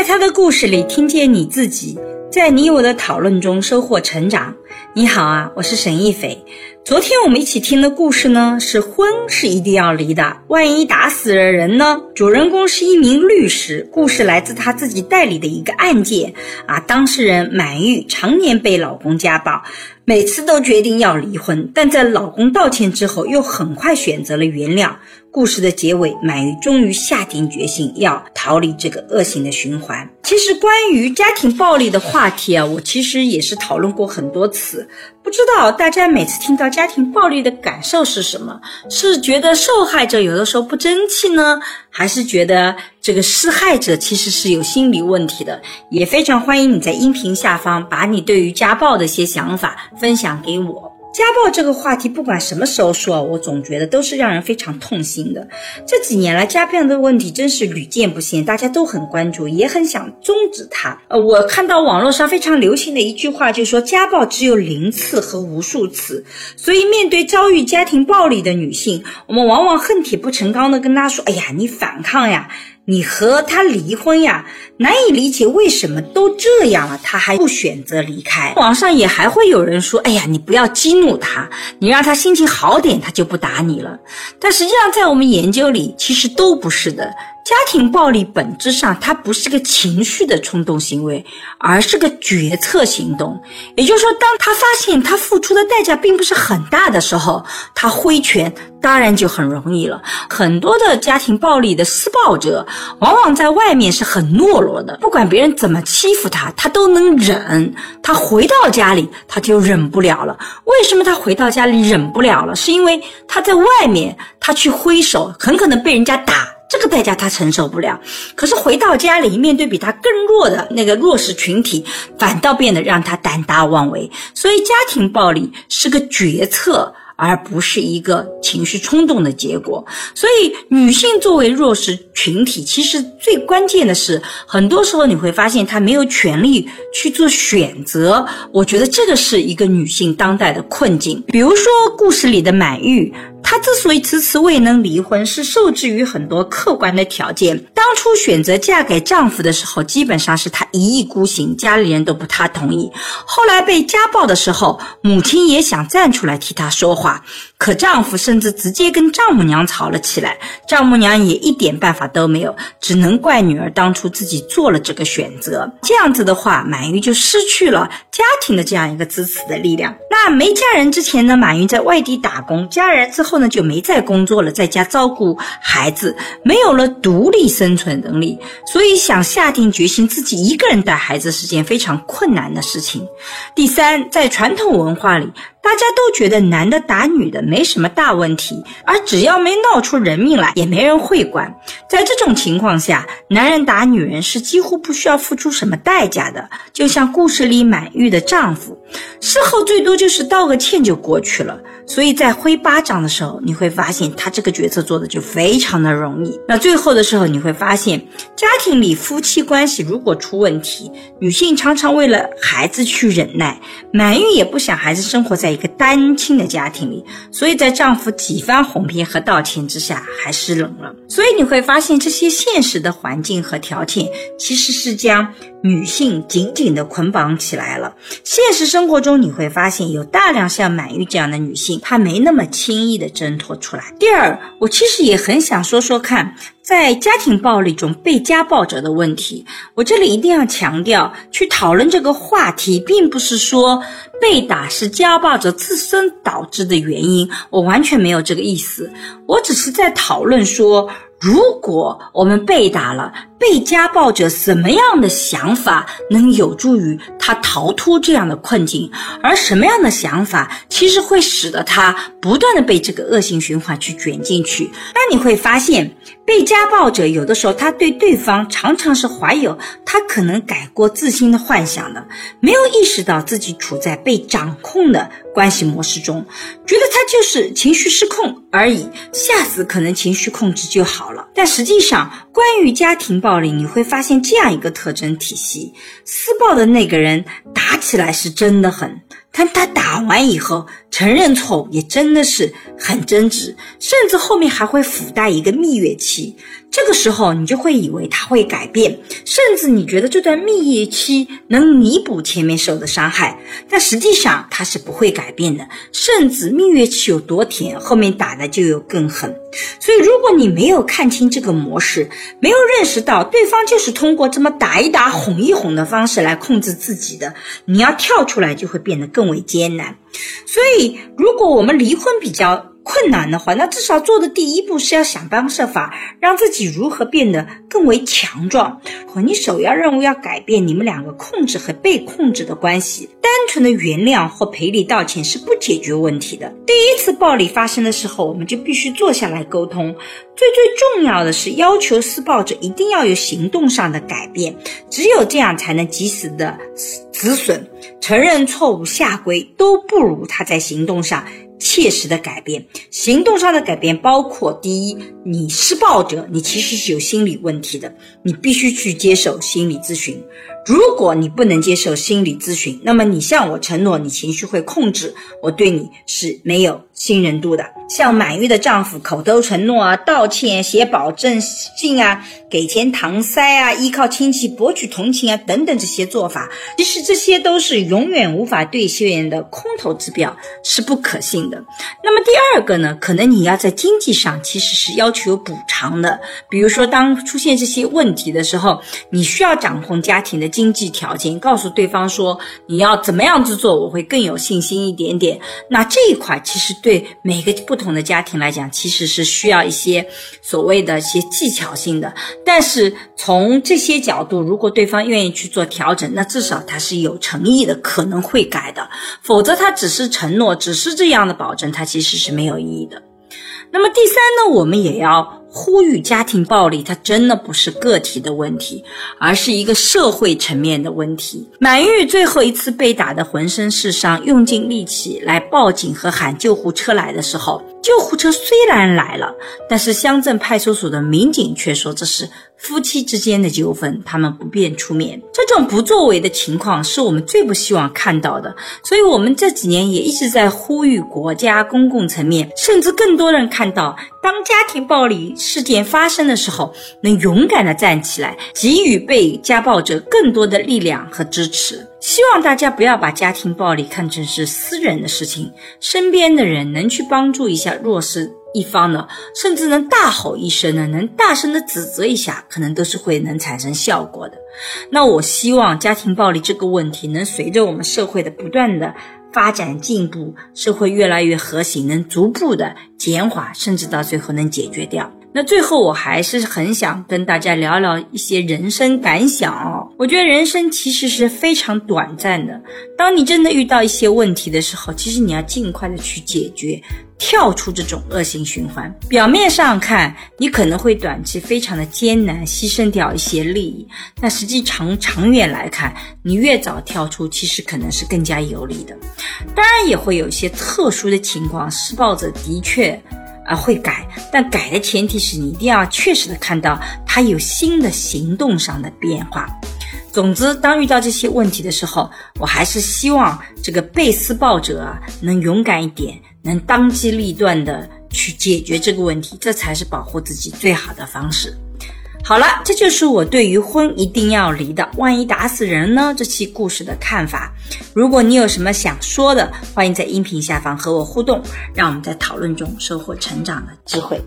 在他的故事里听见你自己，在你我的讨论中收获成长。你好啊，我是沈一斐。昨天我们一起听的故事呢，是婚是一定要离的，万一打死了人呢？主人公是一名律师，故事来自他自己代理的一个案件啊。当事人满玉常年被老公家暴，每次都决定要离婚，但在老公道歉之后，又很快选择了原谅。故事的结尾，满玉终于下定决心要逃离这个恶性的循环。其实关于家庭暴力的话题啊，我其实也是讨论过很多次。不知道大家每次听到家庭暴力的感受是什么？是觉得受害者有的时候不争气呢，还是觉得这个施害者其实是有心理问题的？也非常欢迎你在音频下方把你对于家暴的一些想法分享给我。家暴这个话题，不管什么时候说，我总觉得都是让人非常痛心的。这几年来，家暴的问题真是屡见不鲜，大家都很关注，也很想终止它。呃，我看到网络上非常流行的一句话，就说家暴只有零次和无数次。所以，面对遭遇家庭暴力的女性，我们往往恨铁不成钢的跟她说：“哎呀，你反抗呀。”你和他离婚呀？难以理解为什么都这样了，他还不选择离开。网上也还会有人说：“哎呀，你不要激怒他，你让他心情好点，他就不打你了。”但实际上，在我们研究里，其实都不是的。家庭暴力本质上，它不是个情绪的冲动行为，而是个决策行动。也就是说，当他发现他付出的代价并不是很大的时候，他挥拳当然就很容易了。很多的家庭暴力的施暴者，往往在外面是很懦弱的，不管别人怎么欺负他，他都能忍。他回到家里，他就忍不了了。为什么他回到家里忍不了了？是因为他在外面，他去挥手，很可能被人家打。这个代价他承受不了，可是回到家里，面对比他更弱的那个弱势群体，反倒变得让他胆大妄为。所以，家庭暴力是个决策。而不是一个情绪冲动的结果，所以女性作为弱势群体，其实最关键的是，很多时候你会发现她没有权利去做选择。我觉得这个是一个女性当代的困境。比如说故事里的满玉，她之所以迟迟未能离婚，是受制于很多客观的条件。当初选择嫁给丈夫的时候，基本上是她一意孤行，家里人都不太同意。后来被家暴的时候，母亲也想站出来替她说话。可丈夫甚至直接跟丈母娘吵了起来，丈母娘也一点办法都没有，只能怪女儿当初自己做了这个选择。这样子的话，满玉就失去了家庭的这样一个支持的力量。那没嫁人之前呢，满玉在外地打工；嫁人之后呢，就没再工作了，在家照顾孩子，没有了独立生存能力，所以想下定决心自己一个人带孩子是件非常困难的事情。第三，在传统文化里。大家都觉得男的打女的没什么大问题，而只要没闹出人命来，也没人会管。在这种情况下，男人打女人是几乎不需要付出什么代价的，就像故事里满玉的丈夫，事后最多就是道个歉就过去了。所以在挥巴掌的时候，你会发现他这个决策做的就非常的容易。那最后的时候，你会发现家庭里夫妻关系如果出问题，女性常常为了孩子去忍耐，满玉也不想孩子生活在。一个单亲的家庭里，所以在丈夫几番哄骗和道歉之下，还是冷了。所以你会发现，这些现实的环境和条件，其实是将女性紧紧的捆绑起来了。现实生活中，你会发现有大量像满玉这样的女性，她没那么轻易的挣脱出来。第二，我其实也很想说说看。在家庭暴力中被家暴者的问题，我这里一定要强调，去讨论这个话题，并不是说被打是家暴者自身导致的原因，我完全没有这个意思，我只是在讨论说。如果我们被打了，被家暴者什么样的想法能有助于他逃脱这样的困境？而什么样的想法其实会使得他不断的被这个恶性循环去卷进去？那你会发现，被家暴者有的时候他对对方常常是怀有他可能改过自新的幻想的，没有意识到自己处在被掌控的。关系模式中，觉得他就是情绪失控而已，下次可能情绪控制就好了。但实际上，关于家庭暴力，你会发现这样一个特征体系：施暴的那个人打起来是真的狠，但他打完以后承认错误，也真的是很真挚，甚至后面还会附带一个蜜月期。这个时候，你就会以为他会改变，甚至你觉得这段蜜月期能弥补前面受的伤害，但实际上他是不会改变的。甚至蜜月期有多甜，后面打的就有更狠。所以，如果你没有看清这个模式，没有认识到对方就是通过这么打一打、哄一哄的方式来控制自己的，你要跳出来就会变得更为艰难。所以，如果我们离婚比较，困难的话，那至少做的第一步是要想方设法让自己如何变得更为强壮。和你首要任务要改变你们两个控制和被控制的关系。单纯的原谅或赔礼道歉是不解决问题的。第一次暴力发生的时候，我们就必须坐下来沟通。最最重要的是要求施暴者一定要有行动上的改变，只有这样才能及时的止损。承认错误下跪都不如他在行动上。切实的改变，行动上的改变包括：第一，你施暴者，你其实是有心理问题的，你必须去接受心理咨询。如果你不能接受心理咨询，那么你向我承诺你情绪会控制，我对你是没有信任度的。像满月的丈夫口头承诺啊、道歉、写保证信啊、给钱搪塞啊、依靠亲戚博取同情啊等等这些做法，其实这些都是永远无法兑现的空头支标，是不可信。那么第二个呢，可能你要在经济上其实是要求补偿的，比如说当出现这些问题的时候，你需要掌控家庭的经济条件，告诉对方说你要怎么样子做，我会更有信心一点点。那这一块其实对每个。不同的家庭来讲，其实是需要一些所谓的一些技巧性的。但是从这些角度，如果对方愿意去做调整，那至少他是有诚意的，可能会改的。否则他只是承诺，只是这样的保证，它其实是没有意义的。那么第三呢，我们也要。呼吁家庭暴力，它真的不是个体的问题，而是一个社会层面的问题。满玉最后一次被打得浑身是伤，用尽力气来报警和喊救护车来的时候，救护车虽然来了，但是乡镇派出所的民警却说这是。夫妻之间的纠纷，他们不便出面，这种不作为的情况是我们最不希望看到的。所以，我们这几年也一直在呼吁国家、公共层面，甚至更多人看到，当家庭暴力事件发生的时候，能勇敢的站起来，给予被家暴者更多的力量和支持。希望大家不要把家庭暴力看成是私人的事情，身边的人能去帮助一下弱势。一方呢，甚至能大吼一声呢，能大声的指责一下，可能都是会能产生效果的。那我希望家庭暴力这个问题能随着我们社会的不断的发展进步，社会越来越和谐，能逐步的减缓，甚至到最后能解决掉。那最后，我还是很想跟大家聊聊一些人生感想哦。我觉得人生其实是非常短暂的。当你真的遇到一些问题的时候，其实你要尽快的去解决，跳出这种恶性循环。表面上看，你可能会短期非常的艰难，牺牲掉一些利益，但实际长长远来看，你越早跳出，其实可能是更加有利的。当然，也会有一些特殊的情况，施暴者的确。啊，会改，但改的前提是你一定要确实的看到他有新的行动上的变化。总之，当遇到这些问题的时候，我还是希望这个被施暴者啊能勇敢一点，能当机立断的去解决这个问题，这才是保护自己最好的方式。好了，这就是我对于婚一定要离的，万一打死人呢？这期故事的看法。如果你有什么想说的，欢迎在音频下方和我互动，让我们在讨论中收获成长的机会。